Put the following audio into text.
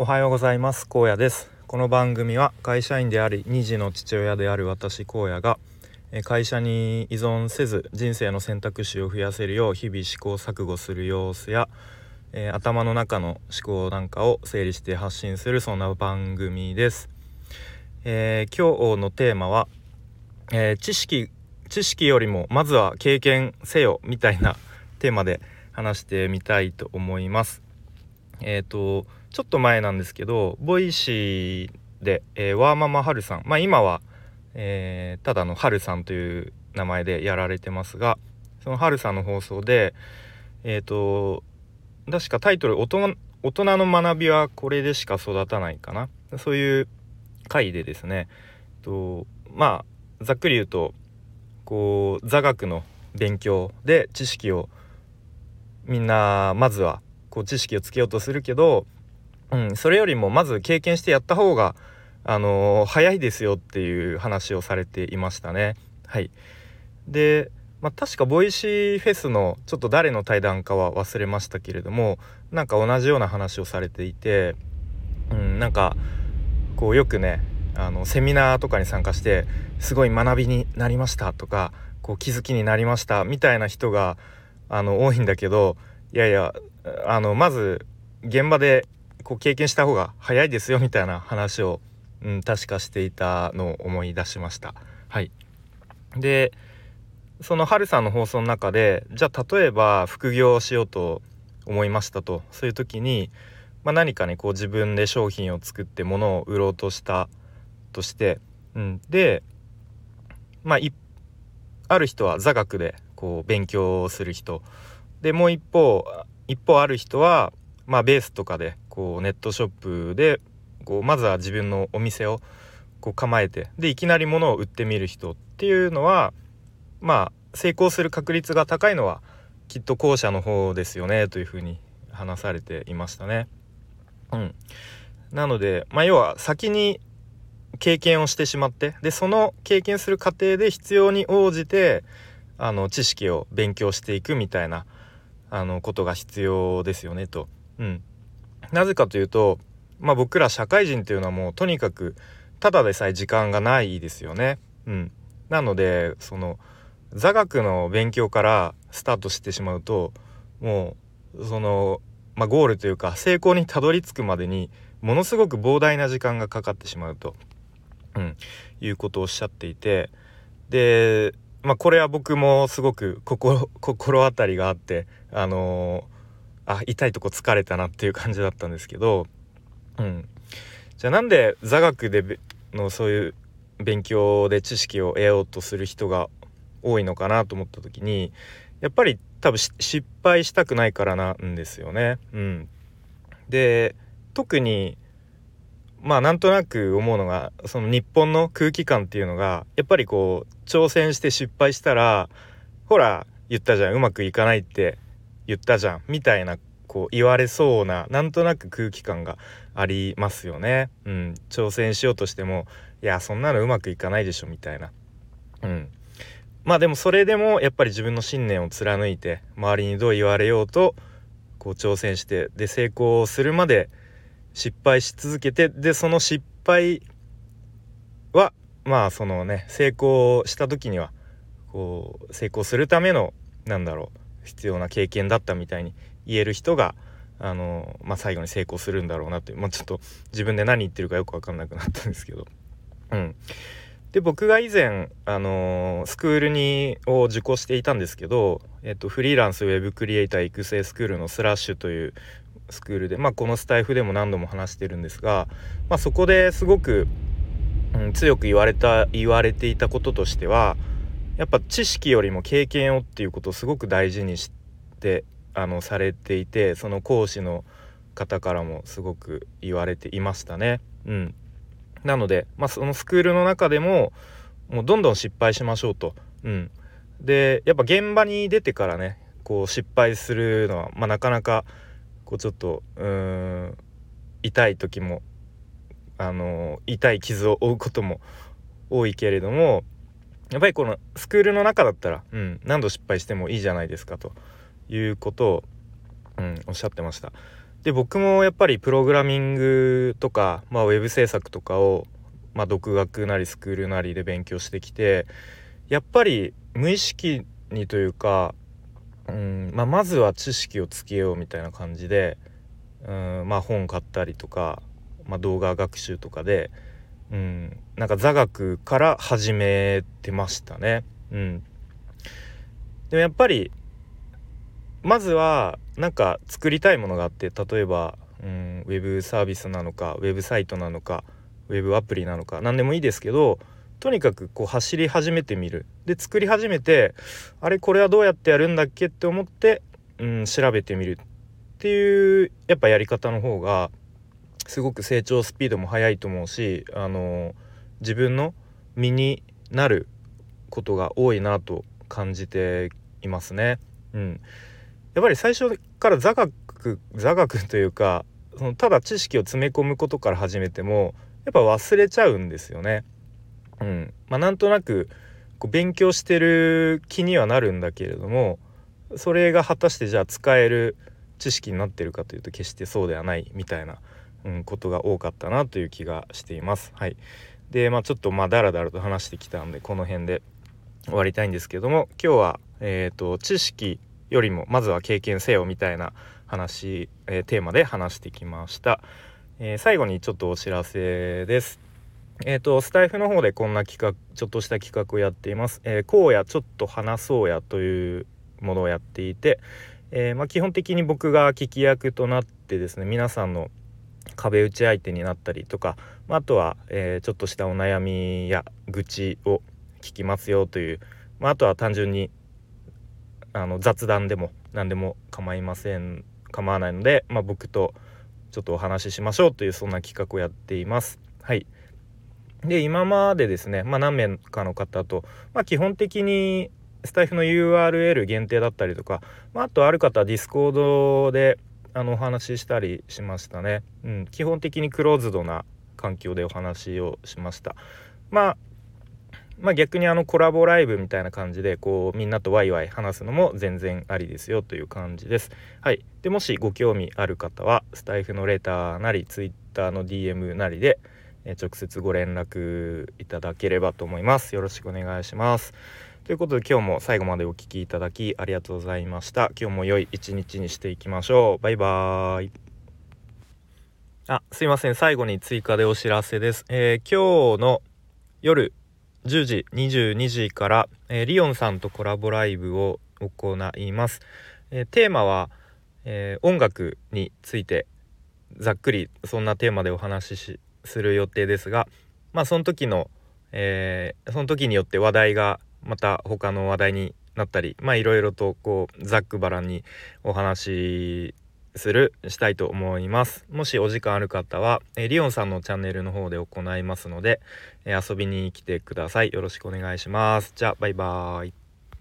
おはようございます。高野です。この番組は会社員であり2児の父親である私荒野が会社に依存せず人生の選択肢を増やせるよう日々試行錯誤する様子や、えー、頭の中の思考なんかを整理して発信するそんな番組です、えー、今日のテーマは、えー、知識知識よりもまずは経験せよみたいなテーマで話してみたいと思います。えっ、とちょっと前なんですけどボイシーで、えー、ワーママハルさん。まあ今は、えー、ただのハルさんという名前でやられてますがそのハルさんの放送でえっ、ー、と確かタイトル大人「大人の学びはこれでしか育たない」かな。そういう回でですねとまあざっくり言うとこう座学の勉強で知識をみんなまずはこう知識をつけようとするけどうん、それよりもまず経験してやった方が、あのー、早いですよっていう話をされていましたね。はい、で、まあ、確かボイシーフェスのちょっと誰の対談かは忘れましたけれどもなんか同じような話をされていて、うん、なんかこうよくねあのセミナーとかに参加してすごい学びになりましたとかこう気づきになりましたみたいな人があの多いんだけどいやいやあのまず現場でこう経験した方が早いですよみたいな話を、うん、確かしていたのを思い出しました。はい、でそのハルさんの放送の中でじゃあ例えば副業をしようと思いましたと。そういう時に、まあ、何かねこう自分で商品を作って物を売ろうとしたとして、うん、でまあある人は座学でこう勉強する人。でもう一方一方ある人はまあベースとかでこうネットショップでこうまずは自分のお店をこう構えてでいきなり物を売ってみる人っていうのはまあ成功する確率が高いのはきっと後者の方ですよねというふうに話されていましたね。うん、なので、まあ、要は先に経験をしてしまってでその経験する過程で必要に応じてあの知識を勉強していくみたいなあのことが必要ですよねと。うん、なぜかというと、まあ、僕ら社会人っていうのはもうとにかくただでさえ時間がないですよね。うん、なのでその座学の勉強からスタートしてしまうともうその、まあ、ゴールというか成功にたどり着くまでにものすごく膨大な時間がかかってしまうと、うん、いうことをおっしゃっていてで、まあ、これは僕もすごく心当たりがあってあのーあ痛いとこ疲れたなっていう感じだったんですけど、うん、じゃあなんで座学でのそういう勉強で知識を得ようとする人が多いのかなと思った時にやっぱり多分失敗したくないからなんですよね。うん、で特にまあなんとなく思うのがその日本の空気感っていうのがやっぱりこう挑戦して失敗したらほら言ったじゃんうまくいかないって。言ったじゃんみたいなこう言われそうななんとなく空気感がありますよね。うん、挑戦しようとしてもいやそんなのうまくいかないでしょみたいな。うん、まあでもそれでもやっぱり自分の信念を貫いて周りにどう言われようとこう挑戦してで成功するまで失敗し続けてでその失敗はまあそのね成功した時にはこう成功するためのなんだろう必要な経験だったみたいに言える人があの、まあ、最後に成功するんだろうなって、まあ、ちょっと自分で何言ってるかよく分かんなくなったんですけど。うん、で僕が以前、あのスクールにを受講していたんですけど、えっと、フリーランスウェブクリエイター育成スクールのスラッシュというスクールで、まあ、このスタイフでも何度も話してるんですが、まあ、そこですごく、うん、強く言われた言われていたこととしてはやっぱ知識よりも経験をっていうことをすごく大事にしてあのされていてその講師の方からもすごく言われていましたね。うん、なので、まあ、そのスクールの中でももうどんどん失敗しましょうと。うん、でやっぱ現場に出てからねこう失敗するのは、まあ、なかなかこうちょっとうん痛い時もあの痛い傷を負うことも多いけれどもやっぱりこのスクールの中だったら、うん、何度失敗してもいいじゃないですかということを、うん、おっしゃってました。で僕もやっぱりプログラミングとか、まあ、ウェブ制作とかを、まあ、独学なりスクールなりで勉強してきてやっぱり無意識にというか、うんまあ、まずは知識をつけようみたいな感じで、うんまあ、本買ったりとか、まあ、動画学習とかで、うん、なんか座学から始めてましたね。うん、でもやっぱりまずはなんか作りたいものがあって例えば、うん、ウェブサービスなのかウェブサイトなのかウェブアプリなのか何でもいいですけどとにかくこう走り始めてみる。で作り始めてあれこれはどうやってやるんだっけって思って、うん、調べてみるっていうやっぱやり方の方がすごく成長スピードも速いと思うしあの自分の身になることが多いなと感じていますね。うん、やっぱり最初から座学座学というかそのただ知識を詰め込むことから始めてもやっぱ忘れちゃうんですよね。うんまあ、なんとなくこう勉強してる気にはなるんだけれどもそれが果たしてじゃあ使える知識になってるかというと決してそうではないみたいな、うん、ことが多かったなという気がしています。はい、でまあちょっとまあダラダラと話してきたんでこの辺で終わりたいんですけども今日は、えーと知識よりもまずは経験せよみたいな話、えー、テーマで話してきました、えー、最後にちょっとお知らせですえーと、スタイフの方でこんな企画ちょっとした企画をやっています。えー、こうやちょっと話そうやというものをやっていて、えー、まあ、基本的に僕が聞き役となってですね皆さんの壁打ち相手になったりとか、まあ、とは、えー、ちょっとしたお悩みや愚痴を聞きますよという、まあ、とは単純にあの雑談でも何でも構いません構わないので、まあ、僕とちょっとお話ししましょうというそんな企画をやっています。はいで今までですね、まあ、何名かの方と、ま、基本的にスタエフの URL 限定だったりとか、まあ、あとある方はディスコードであのお話ししたりしましたね、うん、基本的にクローズドな環境でお話をしましたまあまあ、逆にあのコラボライブみたいな感じでこうみんなとワイワイ話すのも全然ありですよという感じです。はい、でもしご興味ある方はスタイフのレターなり Twitter の DM なりで、直接ご連絡いただければと思います。よろしくお願いします。ということで今日も最後までお聴きいただきありがとうございました。今日も良い一日にしていきましょう。バイバーイ。あ、すいません。最後に追加でお知らせです。えー、今日の夜10時22時から、えー、リオンさんとコラボライブを行います、えー、テーマは、えー、音楽についてざっくりそんなテーマでお話しする予定ですがまあその時の、えその時によって話題がまた他の話題になったりまあいろいろとこうざっくばらんにお話するしたいと思います。もしお時間ある方は、えリオンさんのチャンネルの方で行いますので、え遊びに来てください。よろしくお願いします。じゃあバイバーイ。